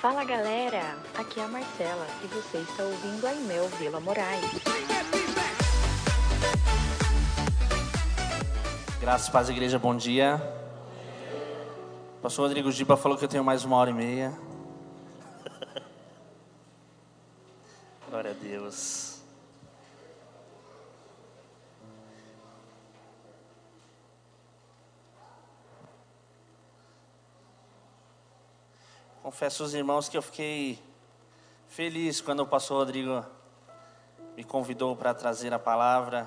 Fala galera, aqui é a Marcela e você está ouvindo a Imel Vila Moraes. Graças, paz, igreja, bom dia. O pastor Rodrigo Giba falou que eu tenho mais uma hora e meia. Glória a Deus. Confesso aos irmãos que eu fiquei feliz quando o pastor Rodrigo me convidou para trazer a palavra.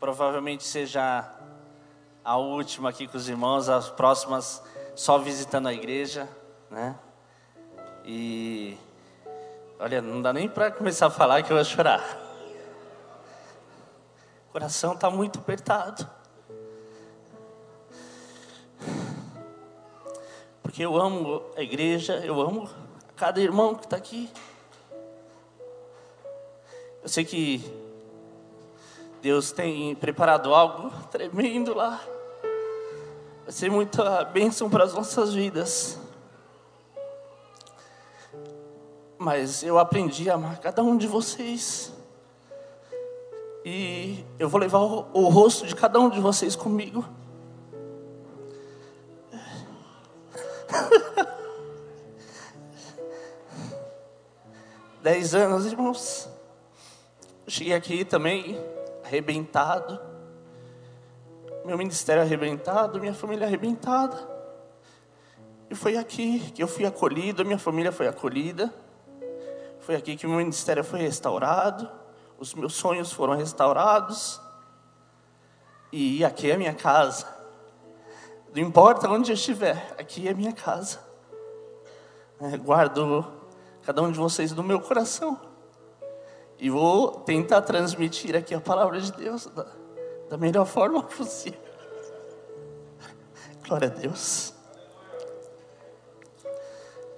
Provavelmente seja a última aqui com os irmãos, as próximas só visitando a igreja, né? E olha, não dá nem para começar a falar que eu vou chorar. O coração está muito apertado. Porque eu amo a igreja, eu amo cada irmão que está aqui. Eu sei que Deus tem preparado algo tremendo lá. Vai ser muita bênção para as nossas vidas. Mas eu aprendi a amar cada um de vocês. E eu vou levar o, o rosto de cada um de vocês comigo. Dez anos, irmãos. Cheguei aqui também arrebentado. Meu ministério arrebentado, minha família arrebentada. E foi aqui que eu fui acolhido, minha família foi acolhida. Foi aqui que meu ministério foi restaurado, os meus sonhos foram restaurados. E aqui é minha casa. Não importa onde eu estiver, aqui é minha casa. É, guardo cada um de vocês no meu coração. E vou tentar transmitir aqui a palavra de Deus da, da melhor forma possível. Glória a Deus.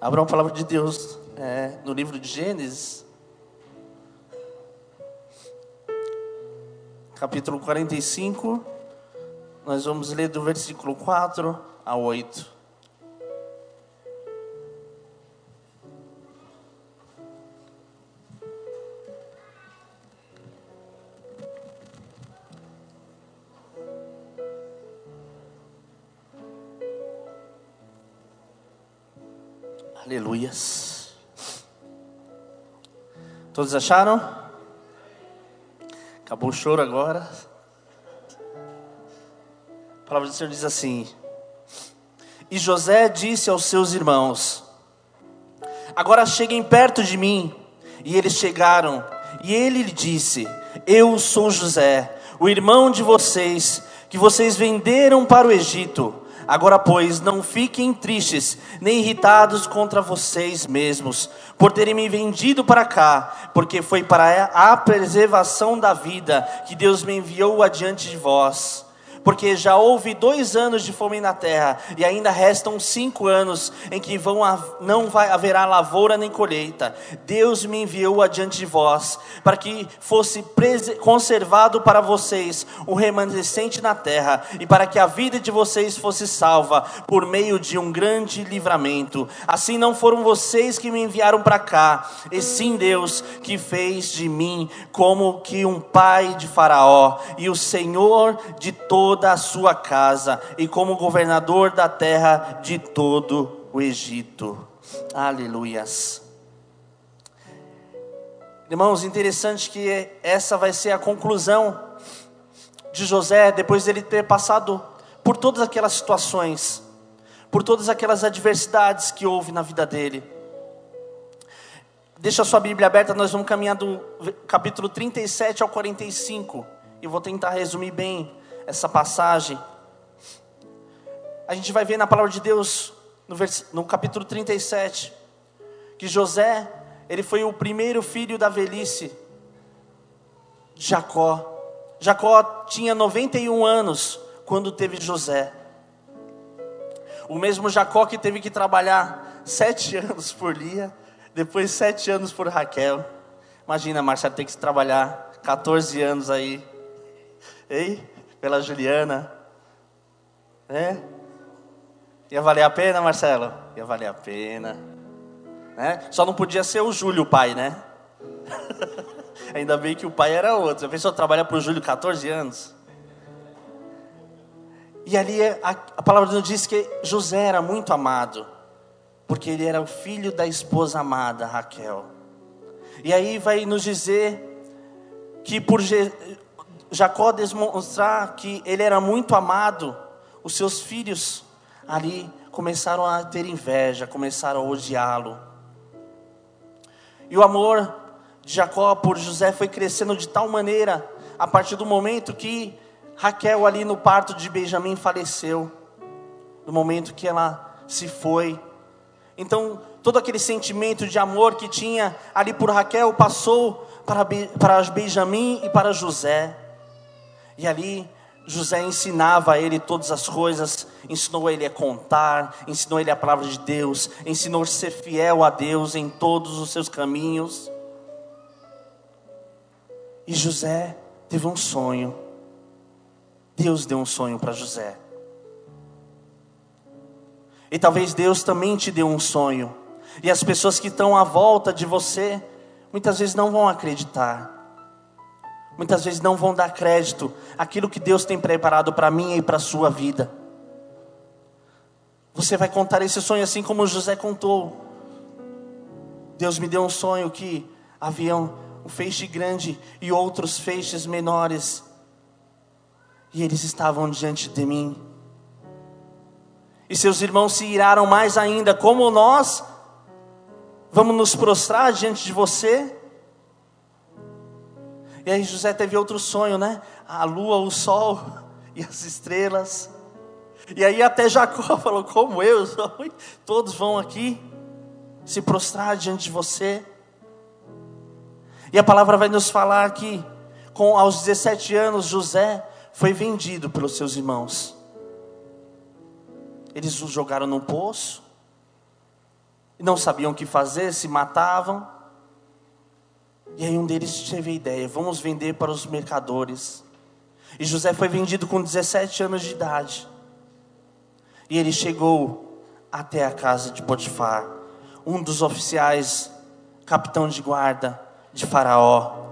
Abra a palavra de Deus é, no livro de Gênesis, capítulo 45. Nós vamos ler do versículo 4 a 8. Aleluias. Todos acharam? Acabou o choro agora. A palavra do Senhor diz assim: E José disse aos seus irmãos: Agora cheguem perto de mim. E eles chegaram, e ele lhe disse: Eu sou José, o irmão de vocês, que vocês venderam para o Egito. Agora, pois, não fiquem tristes, nem irritados contra vocês mesmos, por terem me vendido para cá, porque foi para a preservação da vida que Deus me enviou adiante de vós porque já houve dois anos de fome na terra, e ainda restam cinco anos em que vão, não vai, haverá lavoura nem colheita. Deus me enviou adiante de vós, para que fosse conservado para vocês o remanescente na terra, e para que a vida de vocês fosse salva por meio de um grande livramento. Assim não foram vocês que me enviaram para cá, e sim Deus que fez de mim como que um pai de Faraó e o Senhor de todos toda a sua casa e como governador da terra de todo o Egito. Aleluias. Irmãos, interessante que essa vai ser a conclusão de José depois dele ter passado por todas aquelas situações, por todas aquelas adversidades que houve na vida dele. Deixa a sua Bíblia aberta, nós vamos caminhar do capítulo 37 ao 45. E vou tentar resumir bem essa passagem, a gente vai ver na palavra de Deus, no, vers... no capítulo 37, que José, ele foi o primeiro filho da velhice de Jacó. Jacó tinha 91 anos quando teve José. O mesmo Jacó que teve que trabalhar sete anos por Lia, depois sete anos por Raquel. Imagina, Marcelo, ter que trabalhar 14 anos aí. Ei? Pela Juliana. Né? Ia valer a pena, Marcelo? Ia valer a pena. Né? Só não podia ser o Júlio o pai, né? Ainda bem que o pai era outro. A pessoa trabalha para o Júlio 14 anos. E ali a, a palavra de Deus diz que José era muito amado, porque ele era o filho da esposa amada, Raquel. E aí vai nos dizer que por Jacó demonstrar que ele era muito amado, os seus filhos ali começaram a ter inveja, começaram a odiá-lo. E o amor de Jacó por José foi crescendo de tal maneira, a partir do momento que Raquel, ali no parto de Benjamim, faleceu. No momento que ela se foi. Então, todo aquele sentimento de amor que tinha ali por Raquel passou para, para Benjamim e para José. E ali José ensinava a ele todas as coisas, ensinou ele a contar, ensinou ele a palavra de Deus, ensinou a ser fiel a Deus em todos os seus caminhos. E José teve um sonho. Deus deu um sonho para José. E talvez Deus também te deu um sonho. E as pessoas que estão à volta de você, muitas vezes não vão acreditar. Muitas vezes não vão dar crédito àquilo que Deus tem preparado para mim e para a sua vida. Você vai contar esse sonho assim como José contou. Deus me deu um sonho que havia um feixe grande e outros feixes menores e eles estavam diante de mim. E seus irmãos se iraram mais ainda, como nós vamos nos prostrar diante de você? E aí José teve outro sonho, né? A lua, o sol e as estrelas. E aí até Jacó falou: Como eu, todos vão aqui se prostrar diante de você. E a palavra vai nos falar que, com aos 17 anos, José foi vendido pelos seus irmãos. Eles o jogaram num poço, não sabiam o que fazer, se matavam. E aí um deles teve a ideia: vamos vender para os mercadores. E José foi vendido com 17 anos de idade. E ele chegou até a casa de Potifar, um dos oficiais, capitão de guarda de Faraó.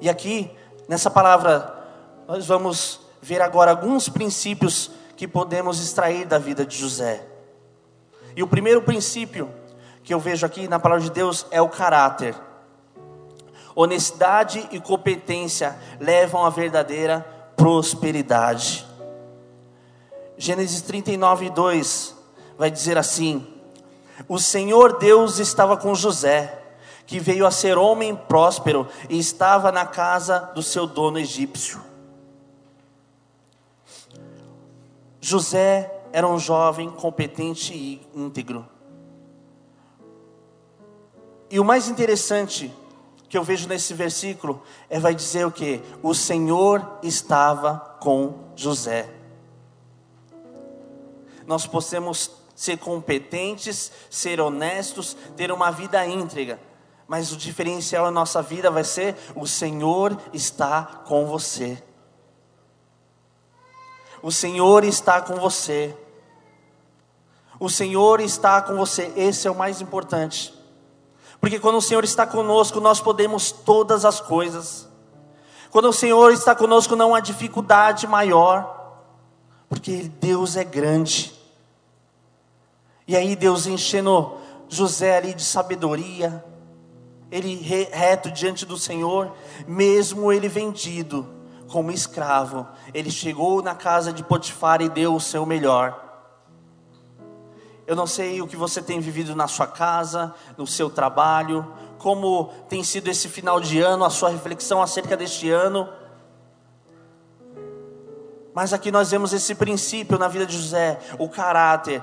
E aqui, nessa palavra nós vamos ver agora alguns princípios que podemos extrair da vida de José. E o primeiro princípio que eu vejo aqui na palavra de Deus é o caráter. Honestidade e competência levam à verdadeira prosperidade. Gênesis 39, 2 vai dizer assim: O Senhor Deus estava com José, que veio a ser homem próspero e estava na casa do seu dono egípcio. José era um jovem competente e íntegro. E o mais interessante que eu vejo nesse versículo é vai dizer o que? O Senhor estava com José. Nós possamos ser competentes, ser honestos, ter uma vida íntegra, mas o diferencial na nossa vida vai ser o Senhor está com você. O Senhor está com você. O Senhor está com você. Esse é o mais importante. Porque quando o Senhor está conosco, nós podemos todas as coisas. Quando o Senhor está conosco, não há dificuldade maior. Porque Deus é grande. E aí Deus enchendo José ali de sabedoria, ele reto diante do Senhor, mesmo ele vendido como escravo, ele chegou na casa de Potifar e deu o seu melhor. Eu não sei o que você tem vivido na sua casa, no seu trabalho, como tem sido esse final de ano, a sua reflexão acerca deste ano. Mas aqui nós vemos esse princípio na vida de José, o caráter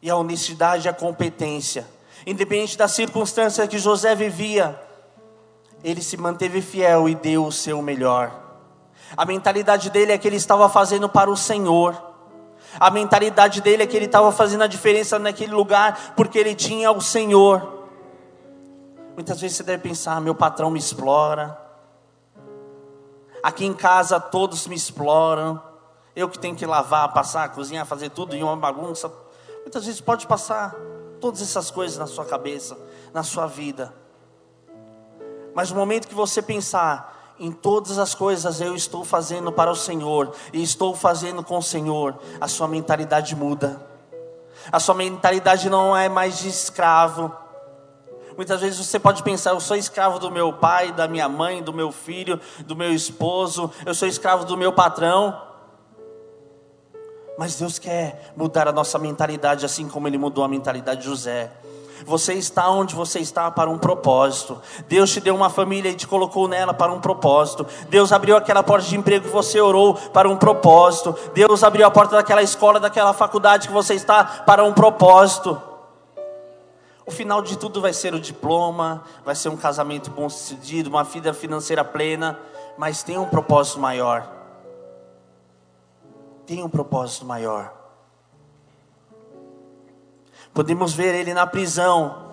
e a honestidade e a competência. Independente da circunstância que José vivia, ele se manteve fiel e deu o seu melhor. A mentalidade dele é que ele estava fazendo para o Senhor. A mentalidade dele é que ele estava fazendo a diferença naquele lugar porque ele tinha o Senhor. Muitas vezes você deve pensar: meu patrão me explora. Aqui em casa todos me exploram. Eu que tenho que lavar, passar, cozinhar, fazer tudo em uma bagunça. Muitas vezes pode passar todas essas coisas na sua cabeça, na sua vida. Mas no momento que você pensar em todas as coisas eu estou fazendo para o Senhor e estou fazendo com o Senhor, a sua mentalidade muda. A sua mentalidade não é mais de escravo. Muitas vezes você pode pensar: eu sou escravo do meu pai, da minha mãe, do meu filho, do meu esposo, eu sou escravo do meu patrão. Mas Deus quer mudar a nossa mentalidade, assim como Ele mudou a mentalidade de José. Você está onde você está para um propósito. Deus te deu uma família e te colocou nela para um propósito. Deus abriu aquela porta de emprego que você orou para um propósito. Deus abriu a porta daquela escola, daquela faculdade que você está para um propósito. O final de tudo vai ser o diploma, vai ser um casamento bom sucedido, uma vida financeira plena, mas tem um propósito maior. Tem um propósito maior. Podemos ver ele na prisão.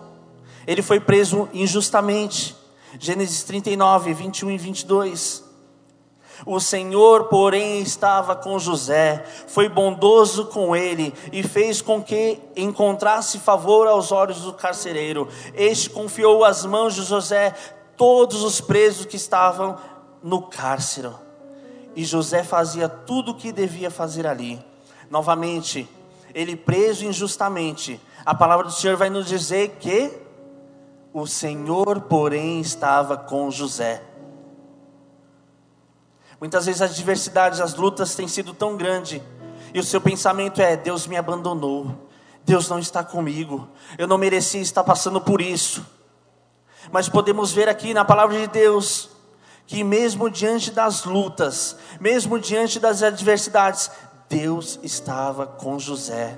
Ele foi preso injustamente. Gênesis 39, 21 e 22. O Senhor, porém, estava com José, foi bondoso com ele e fez com que encontrasse favor aos olhos do carcereiro. Este confiou às mãos de José todos os presos que estavam no cárcere. E José fazia tudo o que devia fazer ali. Novamente, ele preso injustamente, a palavra do Senhor vai nos dizer que o Senhor, porém, estava com José. Muitas vezes as adversidades, as lutas têm sido tão grandes, e o seu pensamento é: Deus me abandonou, Deus não está comigo, eu não merecia estar passando por isso. Mas podemos ver aqui na palavra de Deus, que mesmo diante das lutas, mesmo diante das adversidades, Deus estava com José.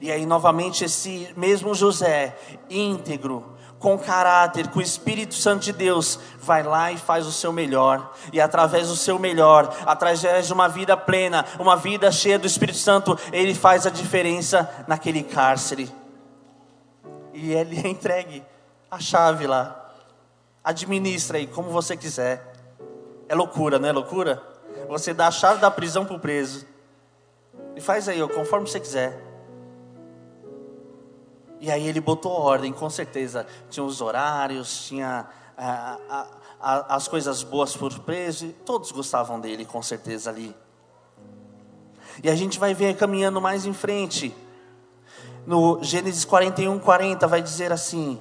E aí, novamente, esse mesmo José, íntegro, com caráter, com o Espírito Santo de Deus, vai lá e faz o seu melhor. E através do seu melhor, através de uma vida plena, uma vida cheia do Espírito Santo, ele faz a diferença naquele cárcere. E ele é entregue a chave lá. Administra aí como você quiser. É loucura, não é loucura? Você dá a chave da prisão para o preso. E faz aí, ó, conforme você quiser. E aí ele botou ordem, com certeza. Tinha os horários, tinha a, a, a, as coisas boas por preso. Todos gostavam dele, com certeza ali. E a gente vai ver caminhando mais em frente. No Gênesis 41, 40 vai dizer assim.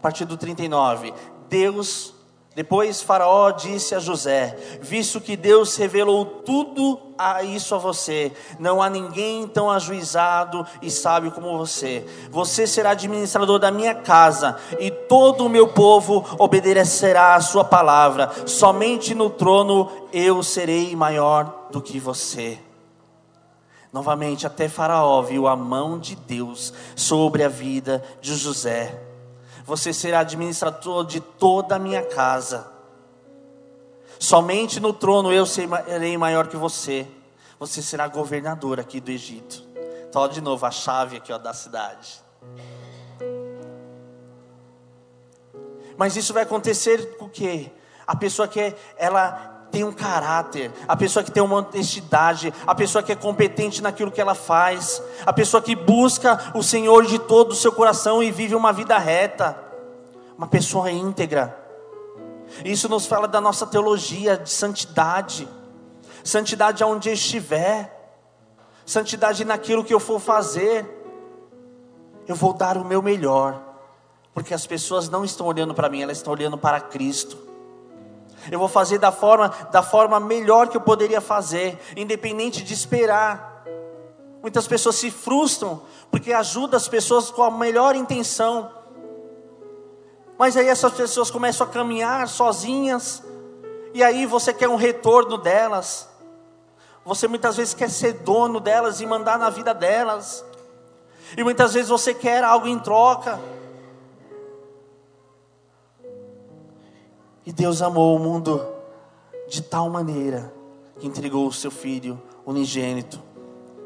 Partir do 39, Deus depois Faraó disse a José: Visto que Deus revelou tudo a isso a você, não há ninguém tão ajuizado e sábio como você. Você será administrador da minha casa, e todo o meu povo obedecerá à sua palavra. Somente no trono eu serei maior do que você. Novamente, até Faraó viu a mão de Deus sobre a vida de José. Você será administrador de toda a minha casa. Somente no trono eu serei maior que você. Você será governador aqui do Egito. Então, de novo, a chave aqui ó, da cidade. Mas isso vai acontecer com o quê? A pessoa que ela tem um caráter, a pessoa que tem uma honestidade, a pessoa que é competente naquilo que ela faz, a pessoa que busca o Senhor de todo o seu coração e vive uma vida reta, uma pessoa íntegra. Isso nos fala da nossa teologia de santidade, santidade aonde eu estiver, santidade naquilo que eu for fazer, eu vou dar o meu melhor, porque as pessoas não estão olhando para mim, elas estão olhando para Cristo. Eu vou fazer da forma, da forma melhor que eu poderia fazer, independente de esperar. Muitas pessoas se frustram porque ajuda as pessoas com a melhor intenção. Mas aí essas pessoas começam a caminhar sozinhas, e aí você quer um retorno delas. Você muitas vezes quer ser dono delas e mandar na vida delas. E muitas vezes você quer algo em troca. E Deus amou o mundo de tal maneira que entregou o seu Filho unigênito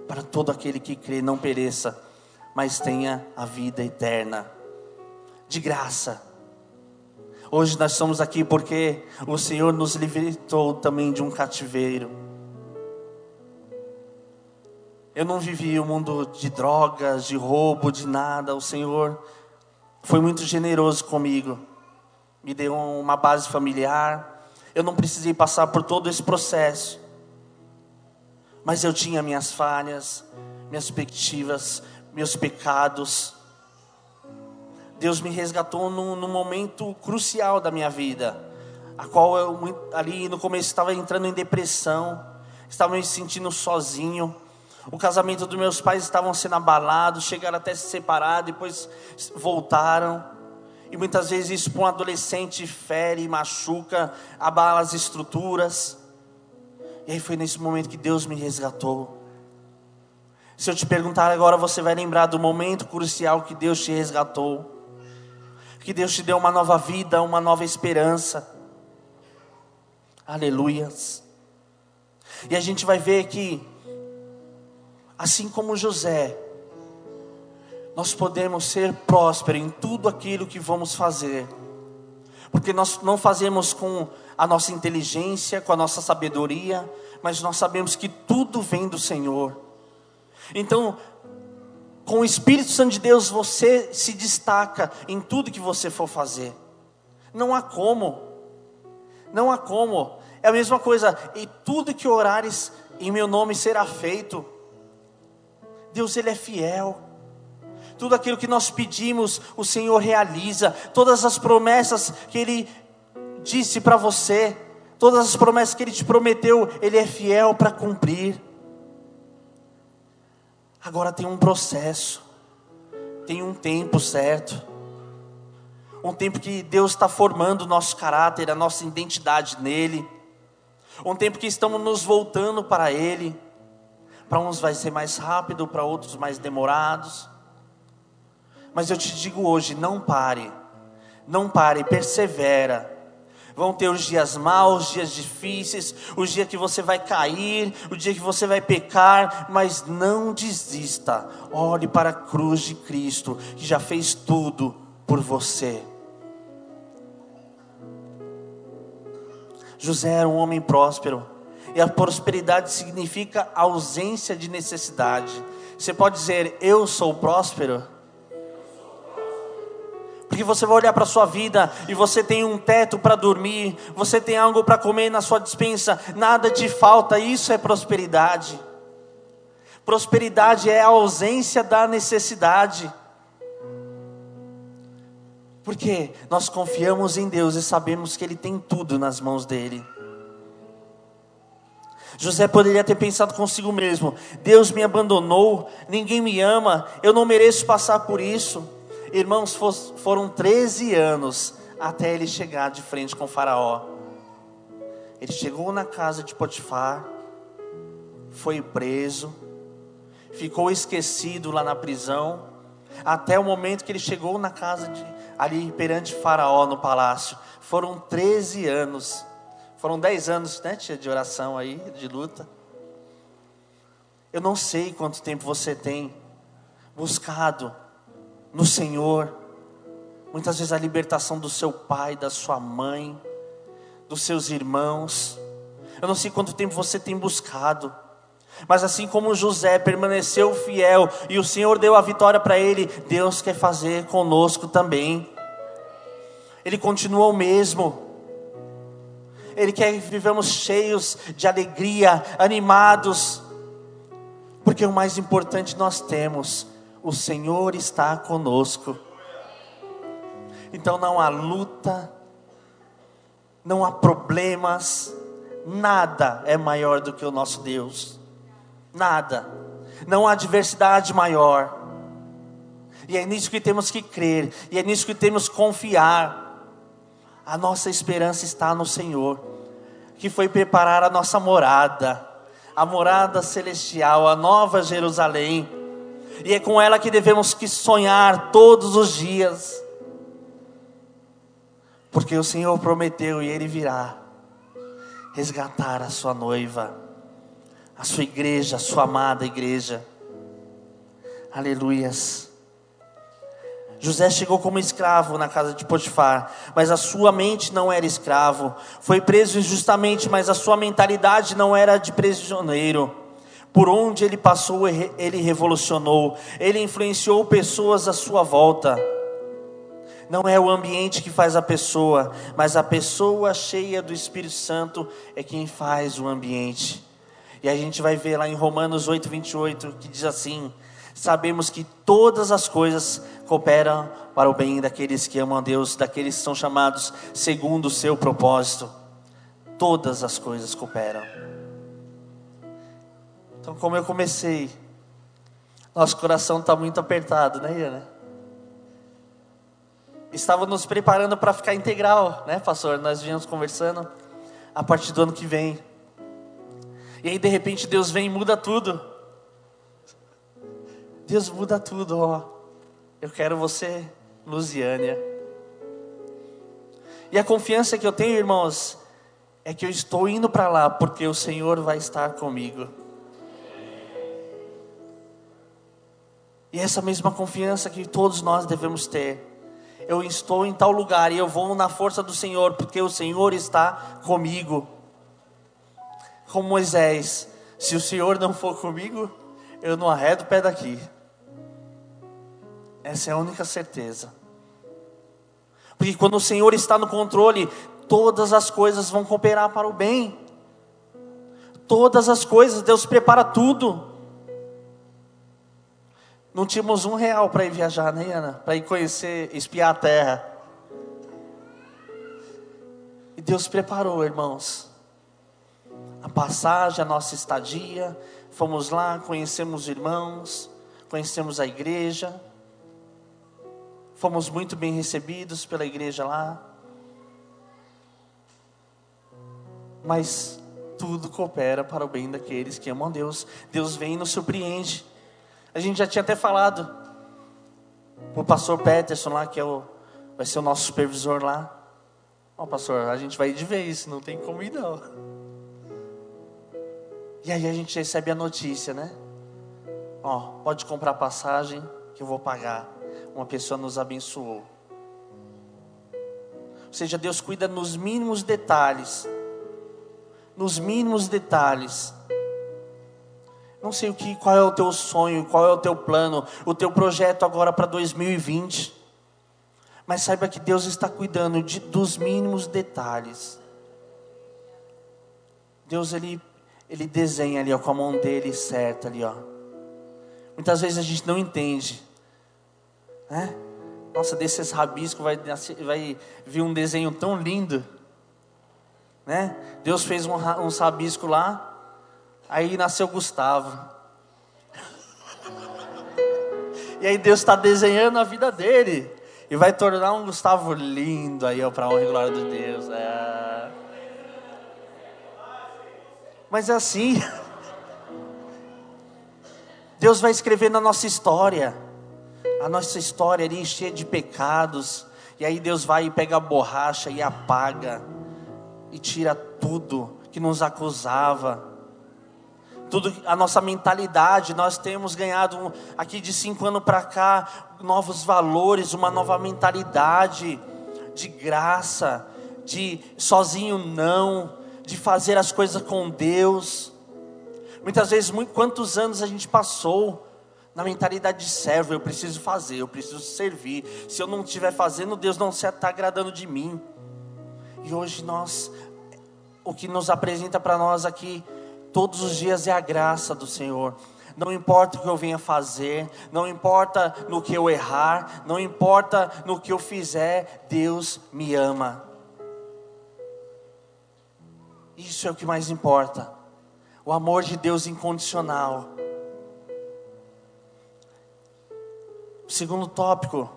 para todo aquele que crê não pereça, mas tenha a vida eterna, de graça. Hoje nós estamos aqui porque o Senhor nos libertou também de um cativeiro. Eu não vivi o um mundo de drogas, de roubo, de nada. O Senhor foi muito generoso comigo. Me deu uma base familiar. Eu não precisei passar por todo esse processo. Mas eu tinha minhas falhas, minhas perspectivas, meus pecados. Deus me resgatou num, momento crucial da minha vida, a qual eu ali no começo estava entrando em depressão, estava me sentindo sozinho. O casamento dos meus pais estavam sendo abalados, chegaram até se separar, depois voltaram. E muitas vezes isso para um adolescente fere, machuca, abala as estruturas. E aí foi nesse momento que Deus me resgatou. Se eu te perguntar agora, você vai lembrar do momento crucial que Deus te resgatou. Que Deus te deu uma nova vida, uma nova esperança. Aleluias. E a gente vai ver que, assim como José, nós podemos ser prósperos em tudo aquilo que vamos fazer, porque nós não fazemos com a nossa inteligência, com a nossa sabedoria, mas nós sabemos que tudo vem do Senhor. Então, com o Espírito Santo de Deus, você se destaca em tudo que você for fazer. Não há como. Não há como. É a mesma coisa. E tudo que orares em meu nome será feito. Deus, Ele é fiel. Tudo aquilo que nós pedimos, o Senhor realiza. Todas as promessas que Ele disse para você, todas as promessas que Ele te prometeu, Ele é fiel para cumprir. Agora tem um processo, tem um tempo certo, um tempo que Deus está formando o nosso caráter, a nossa identidade nele, um tempo que estamos nos voltando para Ele. Para uns vai ser mais rápido, para outros mais demorados. Mas eu te digo hoje: não pare, não pare, persevera Vão ter os dias maus, os dias difíceis, o dia que você vai cair, o dia que você vai pecar, mas não desista. Olhe para a cruz de Cristo, que já fez tudo por você. José era um homem próspero, e a prosperidade significa ausência de necessidade. Você pode dizer, eu sou próspero? Porque você vai olhar para a sua vida e você tem um teto para dormir, você tem algo para comer na sua dispensa, nada te falta, isso é prosperidade. Prosperidade é a ausência da necessidade. Porque nós confiamos em Deus e sabemos que Ele tem tudo nas mãos dele. José poderia ter pensado consigo mesmo: Deus me abandonou, ninguém me ama, eu não mereço passar por isso. Irmãos, foram 13 anos até ele chegar de frente com Faraó. Ele chegou na casa de Potifar, foi preso, ficou esquecido lá na prisão, até o momento que ele chegou na casa de, ali perante Faraó no palácio. Foram 13 anos. Foram 10 anos, né, tia, de oração aí, de luta. Eu não sei quanto tempo você tem buscado no Senhor. Muitas vezes a libertação do seu pai, da sua mãe, dos seus irmãos. Eu não sei quanto tempo você tem buscado. Mas assim como José permaneceu fiel e o Senhor deu a vitória para ele, Deus quer fazer conosco também. Ele continua o mesmo. Ele quer que vivamos cheios de alegria, animados. Porque o mais importante nós temos o Senhor está conosco. Então não há luta, não há problemas, nada é maior do que o nosso Deus. Nada. Não há adversidade maior. E é nisso que temos que crer, e é nisso que temos que confiar. A nossa esperança está no Senhor, que foi preparar a nossa morada, a morada celestial, a nova Jerusalém e é com ela que devemos que sonhar todos os dias. Porque o Senhor prometeu e Ele virá resgatar a sua noiva, a sua igreja, a sua amada igreja. Aleluias. José chegou como escravo na casa de Potifar, mas a sua mente não era escravo. Foi preso injustamente, mas a sua mentalidade não era de prisioneiro. Por onde ele passou, ele revolucionou. Ele influenciou pessoas à sua volta. Não é o ambiente que faz a pessoa, mas a pessoa cheia do Espírito Santo é quem faz o ambiente. E a gente vai ver lá em Romanos 8, 28, que diz assim: Sabemos que todas as coisas cooperam para o bem daqueles que amam a Deus, daqueles que são chamados segundo o seu propósito. Todas as coisas cooperam. Então, como eu comecei, nosso coração está muito apertado, né, Iana? Estava nos preparando para ficar integral, né, pastor? Nós vínhamos conversando a partir do ano que vem. E aí, de repente, Deus vem e muda tudo. Deus muda tudo, ó. Eu quero você, Lusiânia. E a confiança que eu tenho, irmãos, é que eu estou indo para lá porque o Senhor vai estar comigo. E essa mesma confiança que todos nós devemos ter eu estou em tal lugar e eu vou na força do Senhor, porque o Senhor está comigo. Como Moisés, se o Senhor não for comigo, eu não arredo o pé daqui. Essa é a única certeza. Porque quando o Senhor está no controle, todas as coisas vão cooperar para o bem. Todas as coisas, Deus prepara tudo. Não tínhamos um real para ir viajar, né, Ana? Para ir conhecer, espiar a terra. E Deus preparou, irmãos, a passagem, a nossa estadia. Fomos lá, conhecemos irmãos, conhecemos a igreja. Fomos muito bem recebidos pela igreja lá. Mas tudo coopera para o bem daqueles que amam Deus. Deus vem e nos surpreende. A gente já tinha até falado o pastor Peterson lá, que é o, vai ser o nosso supervisor lá. Ó, oh, pastor, a gente vai de vez, não tem como ir não. E aí a gente recebe a notícia, né? Ó, oh, pode comprar passagem que eu vou pagar. Uma pessoa nos abençoou. Ou seja, Deus cuida nos mínimos detalhes. Nos mínimos detalhes. Não sei o que, qual é o teu sonho, qual é o teu plano, o teu projeto agora para 2020. Mas saiba que Deus está cuidando de, dos mínimos detalhes. Deus ele ele desenha ali ó, com a mão dele certa ali ó. Muitas vezes a gente não entende, né? Nossa, desses rabiscos vai, vai vir um desenho tão lindo, né? Deus fez um, um rabisco lá, Aí nasceu Gustavo. E aí Deus está desenhando a vida dele. E vai tornar um Gustavo lindo aí, para a honra e glória de Deus. É... Mas é assim. Deus vai escrever na nossa história. A nossa história ali cheia de pecados. E aí Deus vai e pega a borracha e apaga. E tira tudo que nos acusava tudo a nossa mentalidade, nós temos ganhado aqui de cinco anos para cá novos valores, uma nova mentalidade de graça, de sozinho não, de fazer as coisas com Deus. Muitas vezes, muito, quantos anos a gente passou na mentalidade de servo, eu preciso fazer, eu preciso servir. Se eu não estiver fazendo, Deus não está agradando de mim. E hoje nós, o que nos apresenta para nós aqui Todos os dias é a graça do Senhor. Não importa o que eu venha fazer, não importa no que eu errar, não importa no que eu fizer, Deus me ama. Isso é o que mais importa. O amor de Deus incondicional. Segundo tópico,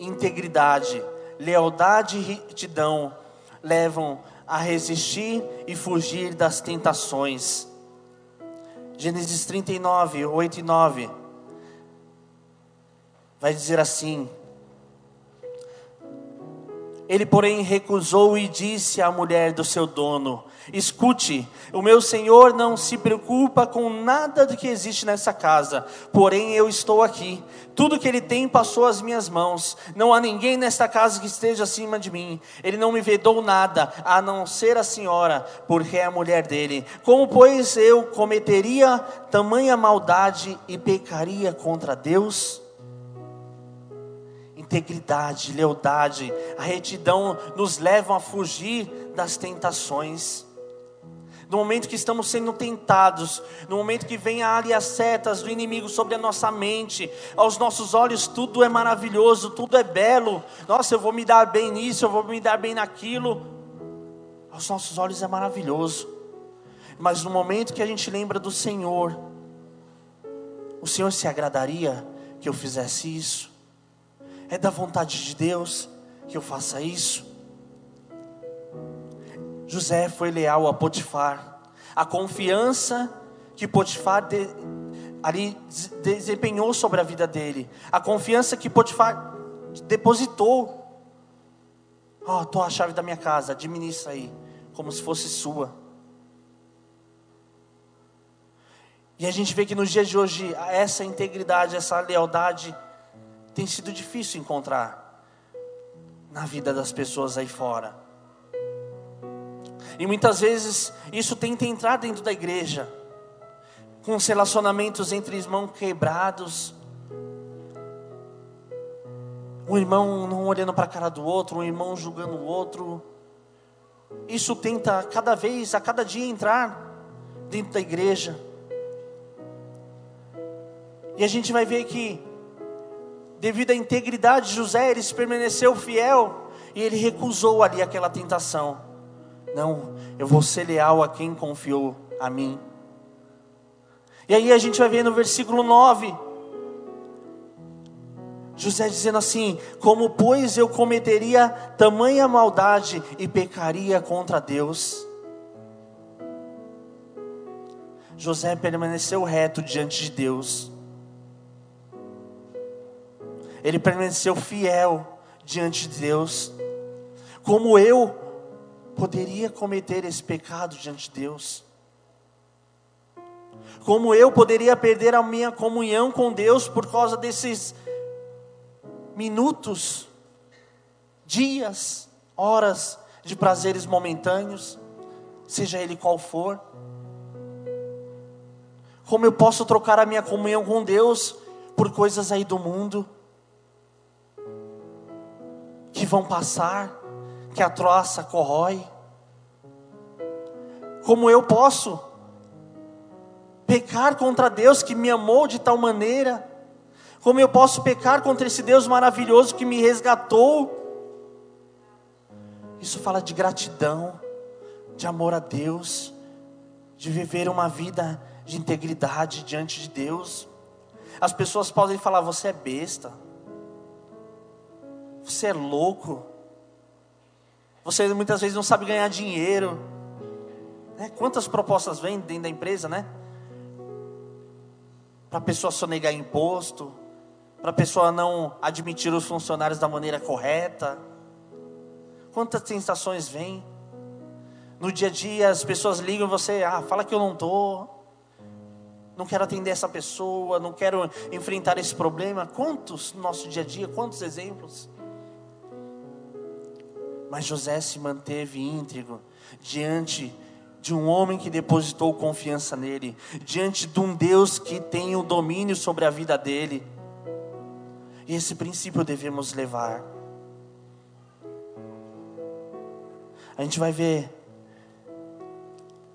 integridade, lealdade e retidão levam a resistir e fugir das tentações. Gênesis 39, 8 e 9. Vai dizer assim: Ele, porém, recusou e disse à mulher do seu dono: Escute, o meu senhor não se preocupa com nada do que existe nessa casa, porém eu estou aqui. Tudo que ele tem passou às minhas mãos. Não há ninguém nesta casa que esteja acima de mim. Ele não me vedou nada, a não ser a senhora, porque é a mulher dele. Como, pois, eu cometeria tamanha maldade e pecaria contra Deus? Integridade, lealdade, a retidão nos levam a fugir das tentações. No momento que estamos sendo tentados, no momento que vem ali as setas do inimigo sobre a nossa mente, aos nossos olhos tudo é maravilhoso, tudo é belo. Nossa, eu vou me dar bem nisso, eu vou me dar bem naquilo. Aos nossos olhos é maravilhoso. Mas no momento que a gente lembra do Senhor, o Senhor se agradaria que eu fizesse isso? É da vontade de Deus que eu faça isso? José foi leal a Potifar. A confiança que Potifar de, ali desempenhou sobre a vida dele. A confiança que Potifar depositou. Ó, oh, tô a chave da minha casa, administra aí, como se fosse sua. E a gente vê que nos dias de hoje essa integridade, essa lealdade tem sido difícil encontrar na vida das pessoas aí fora. E muitas vezes isso tenta entrar dentro da igreja, com os relacionamentos entre irmãos quebrados, um irmão não olhando para a cara do outro, um irmão julgando o outro. Isso tenta cada vez, a cada dia entrar dentro da igreja. E a gente vai ver que devido à integridade de José, ele permaneceu fiel e ele recusou ali aquela tentação. Não, eu vou ser leal a quem confiou a mim. E aí a gente vai ver no versículo 9, José dizendo assim: Como, pois, eu cometeria tamanha maldade e pecaria contra Deus? José permaneceu reto diante de Deus ele permaneceu fiel diante de Deus. Como eu poderia cometer esse pecado diante de Deus? Como eu poderia perder a minha comunhão com Deus por causa desses minutos, dias, horas de prazeres momentâneos, seja ele qual for? Como eu posso trocar a minha comunhão com Deus por coisas aí do mundo? Que vão passar, que a troça corrói. Como eu posso pecar contra Deus que me amou de tal maneira? Como eu posso pecar contra esse Deus maravilhoso que me resgatou? Isso fala de gratidão, de amor a Deus, de viver uma vida de integridade diante de Deus. As pessoas podem falar: você é besta. Você é louco. Você muitas vezes não sabe ganhar dinheiro. Né? Quantas propostas vêm dentro da empresa, né? Para a pessoa sonegar imposto, para a pessoa não admitir os funcionários da maneira correta. Quantas tentações vêm? No dia a dia as pessoas ligam você, ah, fala que eu não estou não quero atender essa pessoa, não quero enfrentar esse problema. Quantos no nosso dia a dia, quantos exemplos? Mas José se manteve íntegro diante de um homem que depositou confiança nele, diante de um Deus que tem o domínio sobre a vida dele. E esse princípio devemos levar. A gente vai ver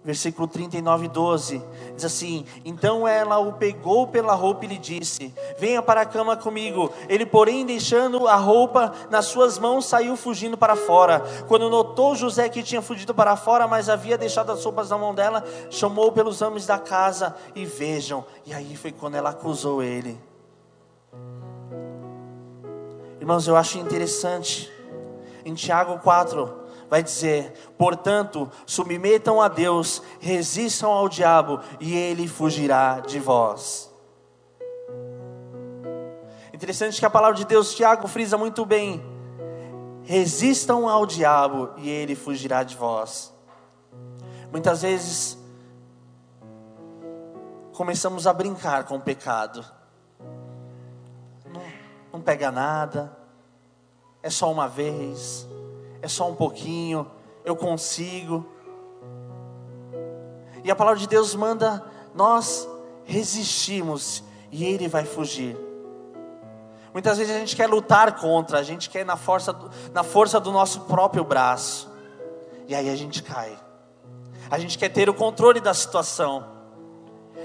versículo 39, 12, diz assim: Então ela o pegou pela roupa e lhe disse: Venha para a cama comigo. Ele, porém, deixando a roupa nas suas mãos, saiu fugindo para fora. Quando notou José que tinha fugido para fora, mas havia deixado as roupas na mão dela, chamou pelos homens da casa e vejam. E aí foi quando ela acusou ele. Irmãos, eu acho interessante. Em Tiago 4, vai dizer: portanto, submetam a Deus, resistam ao diabo, e ele fugirá de vós. Interessante que a palavra de Deus, Tiago, frisa muito bem: resistam ao diabo e ele fugirá de vós. Muitas vezes começamos a brincar com o pecado. Não, não pega nada, é só uma vez, é só um pouquinho, eu consigo. E a palavra de Deus manda nós resistimos e ele vai fugir. Muitas vezes a gente quer lutar contra, a gente quer na força, na força do nosso próprio braço. E aí a gente cai. A gente quer ter o controle da situação.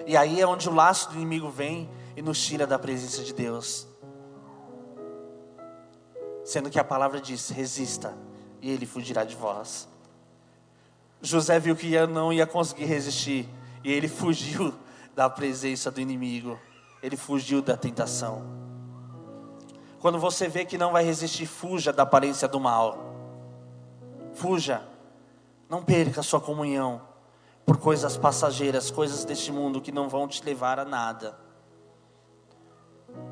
E aí é onde o laço do inimigo vem e nos tira da presença de Deus. Sendo que a palavra diz: resista, e ele fugirá de vós. José viu que não ia conseguir resistir, e ele fugiu da presença do inimigo, ele fugiu da tentação. Quando você vê que não vai resistir, fuja da aparência do mal. Fuja. Não perca a sua comunhão por coisas passageiras, coisas deste mundo que não vão te levar a nada.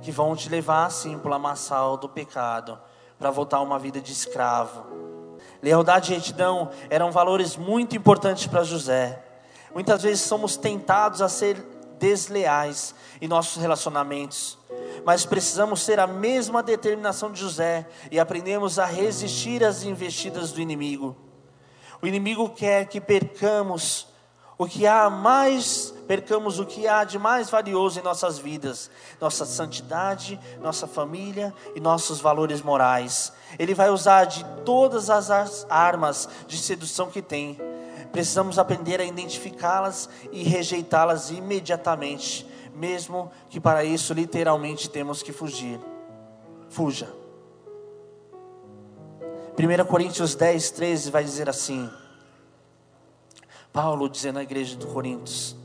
Que vão te levar assim para o lamaçal do pecado, para voltar a uma vida de escravo. Lealdade e retidão eram valores muito importantes para José. Muitas vezes somos tentados a ser desleais em nossos relacionamentos, mas precisamos ter a mesma determinação de José e aprendemos a resistir às investidas do inimigo. O inimigo quer que percamos o que há mais, percamos o que há de mais valioso em nossas vidas, nossa santidade, nossa família e nossos valores morais. Ele vai usar de todas as armas de sedução que tem. Precisamos aprender a identificá-las e rejeitá-las imediatamente, mesmo que para isso literalmente temos que fugir. Fuja. 1 Coríntios 10, 13 vai dizer assim: Paulo dizendo à igreja de Coríntios: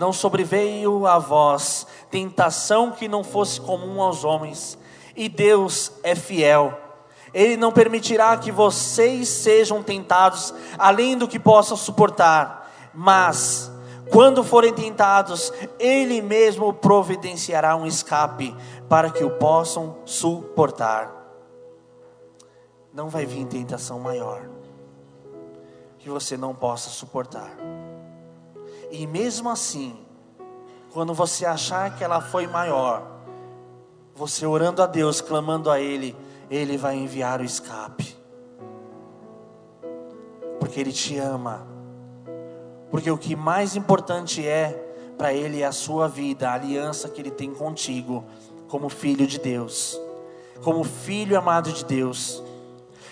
Não sobreveio a vós tentação que não fosse comum aos homens, e Deus é fiel. Ele não permitirá que vocês sejam tentados além do que possam suportar, mas quando forem tentados, Ele mesmo providenciará um escape para que o possam suportar. Não vai vir tentação maior que você não possa suportar. E mesmo assim, quando você achar que ela foi maior, você orando a Deus, clamando a Ele, Ele vai enviar o escape. Porque Ele te ama. Porque o que mais importante é para Ele é a sua vida, a aliança que Ele tem contigo, como filho de Deus, como filho amado de Deus.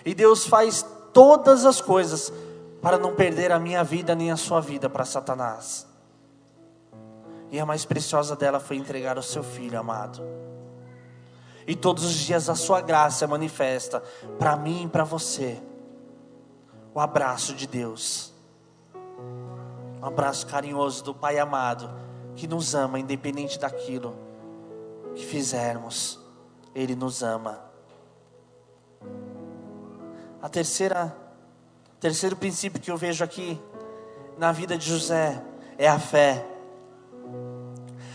E Deus faz todas as coisas para não perder a minha vida nem a sua vida para Satanás. E a mais preciosa dela foi entregar o seu filho amado. E todos os dias a sua graça manifesta para mim e para você. O abraço de Deus. Um abraço carinhoso do Pai amado que nos ama independente daquilo que fizermos. Ele nos ama. A terceira Terceiro princípio que eu vejo aqui na vida de José é a fé.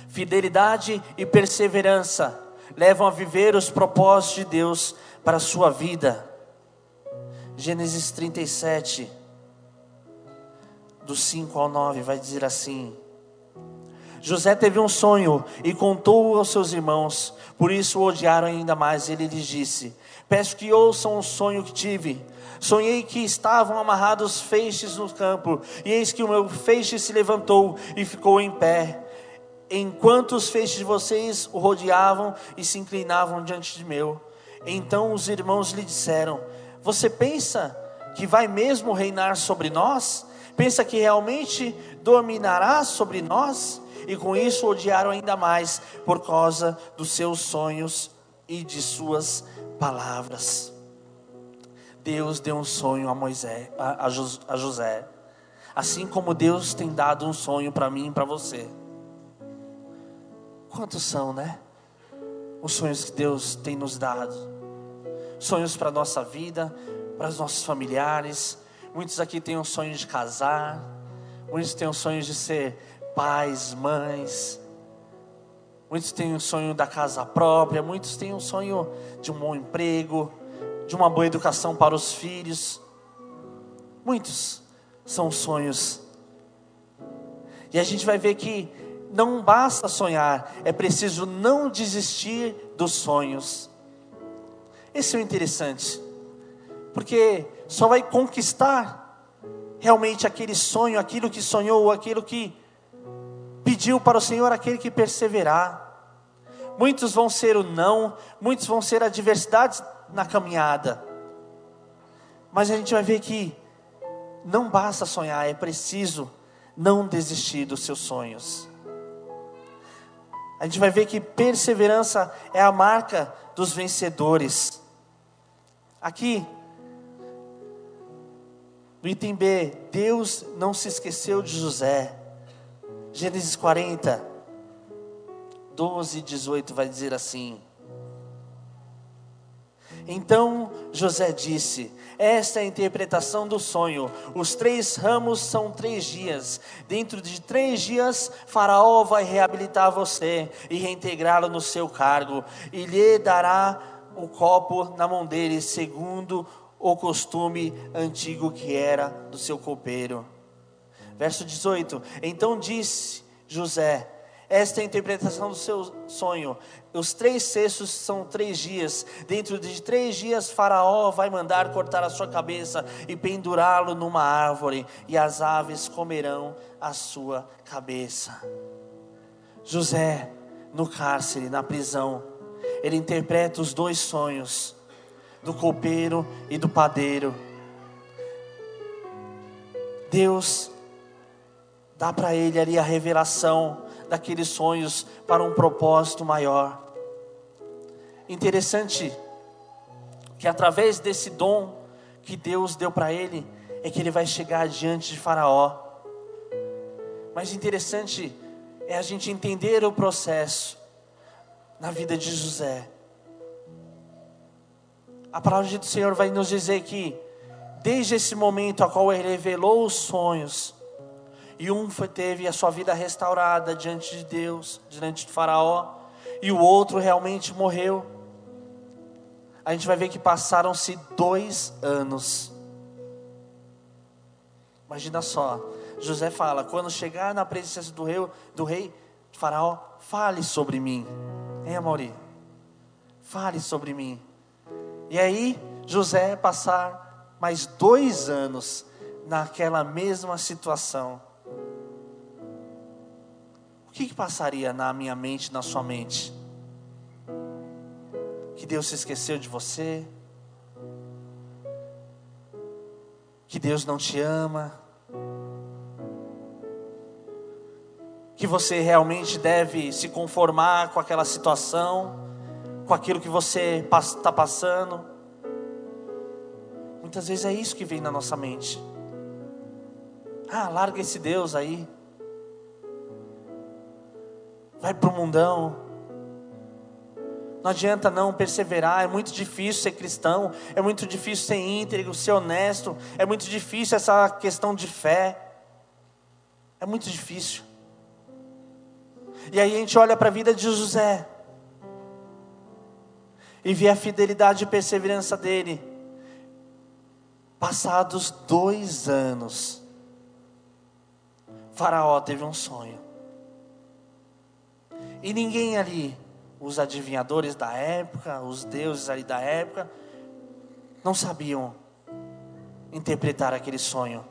Fidelidade e perseverança levam a viver os propósitos de Deus para a sua vida. Gênesis 37, do 5 ao 9, vai dizer assim: José teve um sonho e contou aos seus irmãos, por isso o odiaram ainda mais. Ele lhes disse: Peço que ouçam o sonho que tive. Sonhei que estavam amarrados feixes no campo, e eis que o meu feixe se levantou e ficou em pé. Enquanto os feixes de vocês o rodeavam e se inclinavam diante de meu. Então os irmãos lhe disseram: Você pensa que vai mesmo reinar sobre nós? Pensa que realmente dominará sobre nós? E com isso odiaram ainda mais por causa dos seus sonhos e de suas palavras. Deus deu um sonho a Moisés, a, a José, assim como Deus tem dado um sonho para mim e para você. Quantos são, né? Os sonhos que Deus tem nos dado. Sonhos para a nossa vida, para os nossos familiares. Muitos aqui têm um sonho de casar. Muitos têm um sonho de ser pais, mães. Muitos têm um sonho da casa própria. Muitos têm um sonho de um bom emprego de uma boa educação para os filhos. Muitos são sonhos. E a gente vai ver que não basta sonhar, é preciso não desistir dos sonhos. Esse é o interessante, porque só vai conquistar realmente aquele sonho, aquilo que sonhou, aquilo que pediu para o Senhor, aquele que perseverar. Muitos vão ser o não, muitos vão ser adversidades na caminhada. Mas a gente vai ver que não basta sonhar, é preciso não desistir dos seus sonhos. A gente vai ver que perseverança é a marca dos vencedores. Aqui, no item B, Deus não se esqueceu de José. Gênesis 40, 12 e 18 vai dizer assim: Então José disse: Esta é a interpretação do sonho. Os três ramos são três dias. Dentro de três dias, Faraó vai reabilitar você e reintegrá-lo no seu cargo, e lhe dará o copo na mão dele, segundo o costume antigo que era do seu copeiro. Verso 18: Então disse José: esta é a interpretação do seu sonho. Os três cestos são três dias. Dentro de três dias, Faraó vai mandar cortar a sua cabeça e pendurá-lo numa árvore, e as aves comerão a sua cabeça. José, no cárcere, na prisão, ele interpreta os dois sonhos, do copeiro e do padeiro. Deus dá para ele ali a revelação daqueles sonhos para um propósito maior. Interessante que através desse dom que Deus deu para ele, é que ele vai chegar diante de Faraó. Mas interessante é a gente entender o processo na vida de José. A palavra do Senhor vai nos dizer que, desde esse momento a qual ele revelou os sonhos, e um foi, teve a sua vida restaurada diante de Deus, diante de Faraó, e o outro realmente morreu. A gente vai ver que passaram-se dois anos. Imagina só, José fala: quando chegar na presença do rei, do rei Faraó, fale sobre mim. Hein, Amori? Fale sobre mim. E aí, José passar mais dois anos naquela mesma situação o que, que passaria na minha mente, na sua mente? Que Deus se esqueceu de você? Que Deus não te ama? Que você realmente deve se conformar com aquela situação, com aquilo que você está passando? Muitas vezes é isso que vem na nossa mente. Ah, larga esse Deus aí vai para o mundão. Não adianta não perseverar, é muito difícil ser cristão, é muito difícil ser íntegro, ser honesto, é muito difícil essa questão de fé. É muito difícil. E aí a gente olha para a vida de José e vê a fidelidade e perseverança dele. Passados dois anos, Faraó teve um sonho. E ninguém ali, os adivinhadores da época, os deuses ali da época, não sabiam interpretar aquele sonho.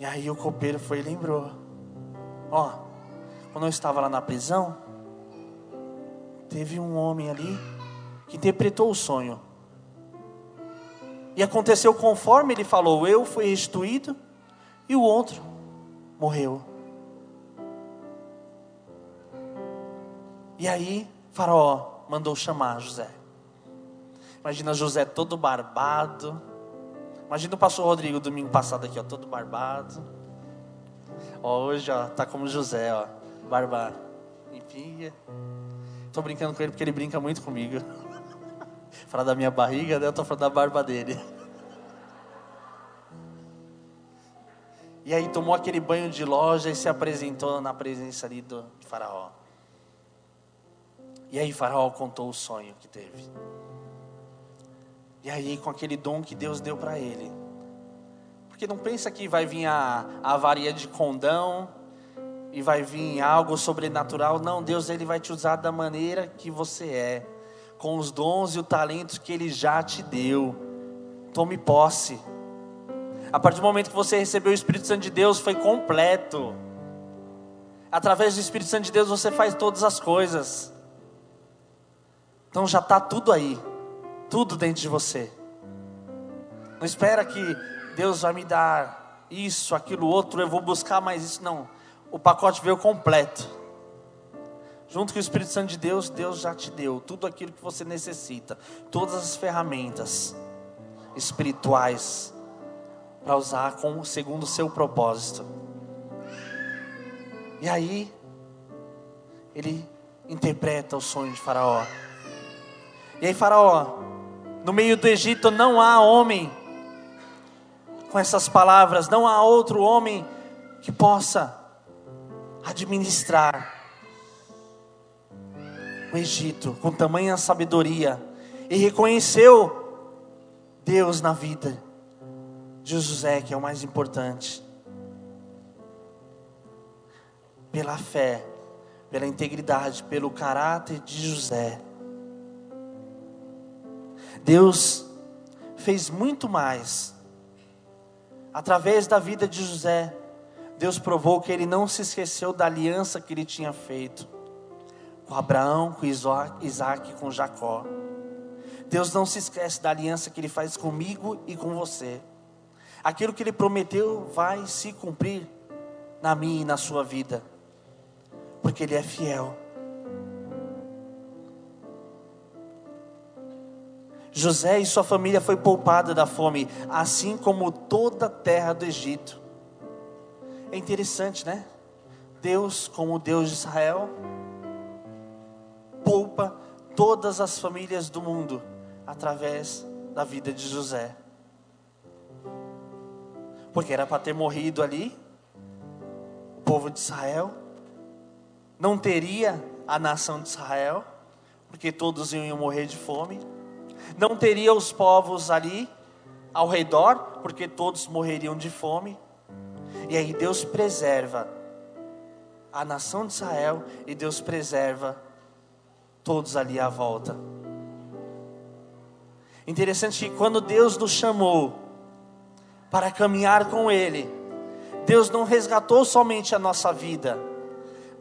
E aí o copeiro foi e lembrou: Ó, quando eu estava lá na prisão, teve um homem ali que interpretou o sonho. E aconteceu conforme ele falou: eu fui restituído e o outro morreu. E aí, Faraó mandou chamar José. Imagina José todo barbado. Imagina o pastor Rodrigo domingo passado aqui, ó, todo barbado. Ó, hoje, ó, tá como José, ó, barba limpinha. Tô brincando com ele porque ele brinca muito comigo. Falar da minha barriga, né? Eu tô falando da barba dele. E aí tomou aquele banho de loja e se apresentou na presença ali do faraó. E aí Faraó contou o sonho que teve. E aí, com aquele dom que Deus deu para ele. Porque não pensa que vai vir a, a avaria de condão e vai vir algo sobrenatural. Não, Deus ele vai te usar da maneira que você é, com os dons e o talento que ele já te deu. Tome posse. A partir do momento que você recebeu o Espírito Santo de Deus, foi completo. Através do Espírito Santo de Deus você faz todas as coisas. Então já está tudo aí, tudo dentro de você. Não espera que Deus vai me dar isso, aquilo, outro, eu vou buscar mais isso. Não, o pacote veio completo. Junto com o Espírito Santo de Deus, Deus já te deu tudo aquilo que você necessita, todas as ferramentas espirituais para usar com, segundo o seu propósito. E aí, ele interpreta o sonho de Faraó. E aí, Faraó, no meio do Egito não há homem com essas palavras, não há outro homem que possa administrar o Egito com tamanha sabedoria e reconheceu Deus na vida de José, que é o mais importante. Pela fé, pela integridade, pelo caráter de José. Deus fez muito mais. Através da vida de José, Deus provou que ele não se esqueceu da aliança que ele tinha feito com Abraão, com Isaac, com Jacó. Deus não se esquece da aliança que ele faz comigo e com você. Aquilo que ele prometeu vai se cumprir na minha e na sua vida, porque ele é fiel. José e sua família foi poupada da fome, assim como toda a terra do Egito. É interessante, né? Deus, como Deus de Israel, poupa todas as famílias do mundo através da vida de José. Porque era para ter morrido ali, o povo de Israel, não teria a nação de Israel, porque todos iam morrer de fome não teria os povos ali ao redor, porque todos morreriam de fome. E aí Deus preserva a nação de Israel e Deus preserva todos ali à volta. Interessante que quando Deus nos chamou para caminhar com Ele, Deus não resgatou somente a nossa vida,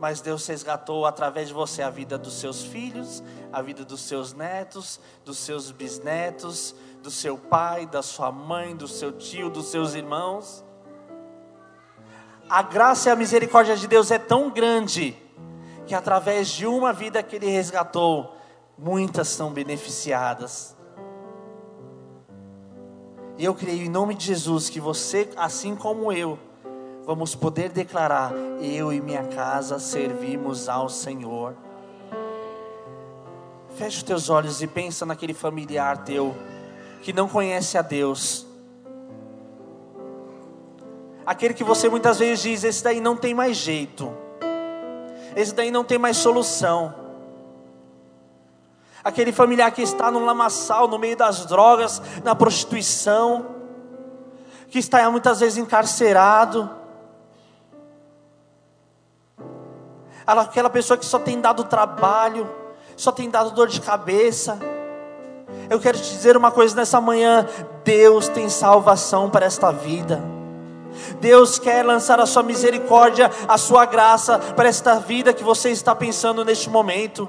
mas Deus resgatou através de você a vida dos seus filhos, a vida dos seus netos, dos seus bisnetos, do seu pai, da sua mãe, do seu tio, dos seus irmãos. A graça e a misericórdia de Deus é tão grande que através de uma vida que ele resgatou, muitas são beneficiadas. E eu creio em nome de Jesus que você, assim como eu, vamos poder declarar: Eu e minha casa servimos ao Senhor. Feche os teus olhos e pensa naquele familiar teu que não conhece a Deus. Aquele que você muitas vezes diz: esse daí não tem mais jeito. Esse daí não tem mais solução. Aquele familiar que está no lamaçal, no meio das drogas, na prostituição, que está muitas vezes encarcerado aquela pessoa que só tem dado trabalho, só tem dado dor de cabeça. Eu quero te dizer uma coisa nessa manhã: Deus tem salvação para esta vida. Deus quer lançar a sua misericórdia, a sua graça para esta vida que você está pensando neste momento.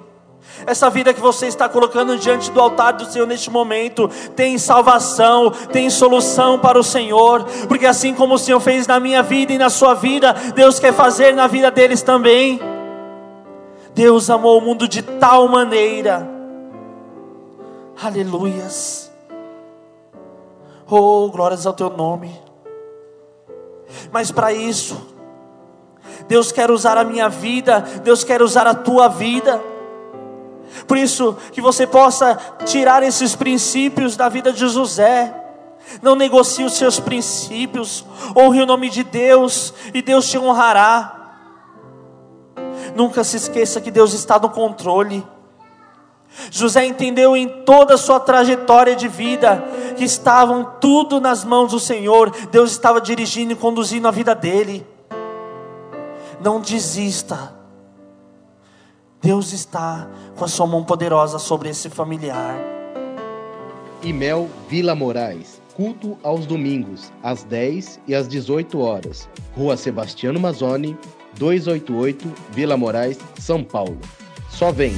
Essa vida que você está colocando diante do altar do Senhor neste momento tem salvação, tem solução para o Senhor, porque assim como o Senhor fez na minha vida e na sua vida, Deus quer fazer na vida deles também. Deus amou o mundo de tal maneira. Aleluias. Oh, glórias ao teu nome. Mas para isso, Deus quer usar a minha vida, Deus quer usar a tua vida. Por isso, que você possa tirar esses princípios da vida de José. Não negocie os seus princípios, honre o nome de Deus e Deus te honrará. Nunca se esqueça que Deus está no controle. José entendeu em toda a sua trajetória de vida que estavam tudo nas mãos do Senhor, Deus estava dirigindo e conduzindo a vida dele. Não desista, Deus está com a sua mão poderosa sobre esse familiar. Imel Vila Moraes, culto aos domingos, às 10 e às 18 horas. Rua Sebastiano Mazzoni, 288, Vila Moraes, São Paulo. Só vem!